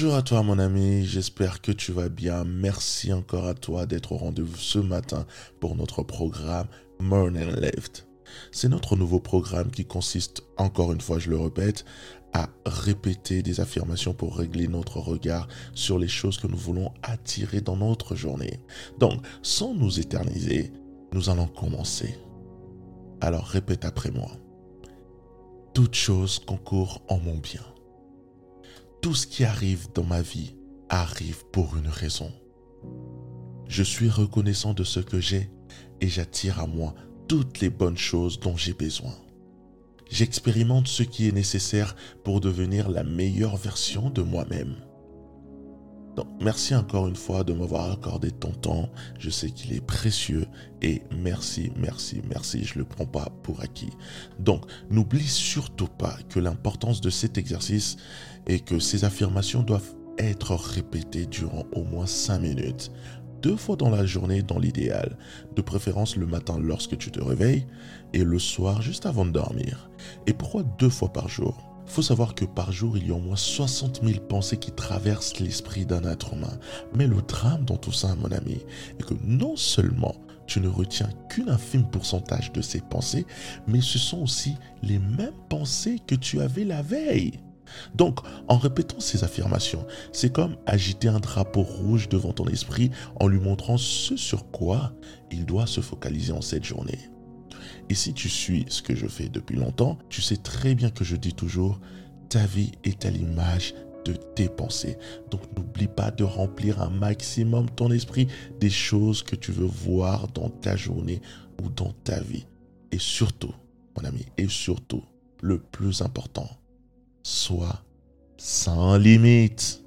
Bonjour à toi mon ami, j'espère que tu vas bien. Merci encore à toi d'être au rendez-vous ce matin pour notre programme Morning Lift. C'est notre nouveau programme qui consiste, encore une fois je le répète, à répéter des affirmations pour régler notre regard sur les choses que nous voulons attirer dans notre journée. Donc, sans nous éterniser, nous allons commencer. Alors répète après moi. Toute chose concourt en mon bien. Tout ce qui arrive dans ma vie arrive pour une raison. Je suis reconnaissant de ce que j'ai et j'attire à moi toutes les bonnes choses dont j'ai besoin. J'expérimente ce qui est nécessaire pour devenir la meilleure version de moi-même. Merci encore une fois de m'avoir accordé ton temps. Je sais qu'il est précieux et merci, merci, merci. Je ne le prends pas pour acquis. Donc, n'oublie surtout pas que l'importance de cet exercice est que ces affirmations doivent être répétées durant au moins 5 minutes deux fois dans la journée dans l'idéal, de préférence le matin lorsque tu te réveilles et le soir juste avant de dormir. Et pourquoi deux fois par jour? Faut savoir que par jour, il y a au moins 60 000 pensées qui traversent l'esprit d'un être humain. Mais le drame dans tout ça, mon ami, est que non seulement tu ne retiens qu'une infime pourcentage de ces pensées, mais ce sont aussi les mêmes pensées que tu avais la veille. Donc, en répétant ces affirmations, c'est comme agiter un drapeau rouge devant ton esprit en lui montrant ce sur quoi il doit se focaliser en cette journée. Et si tu suis ce que je fais depuis longtemps, tu sais très bien que je dis toujours, ta vie est à l'image de tes pensées. Donc n'oublie pas de remplir un maximum ton esprit des choses que tu veux voir dans ta journée ou dans ta vie. Et surtout, mon ami, et surtout, le plus important, Sois sans limite.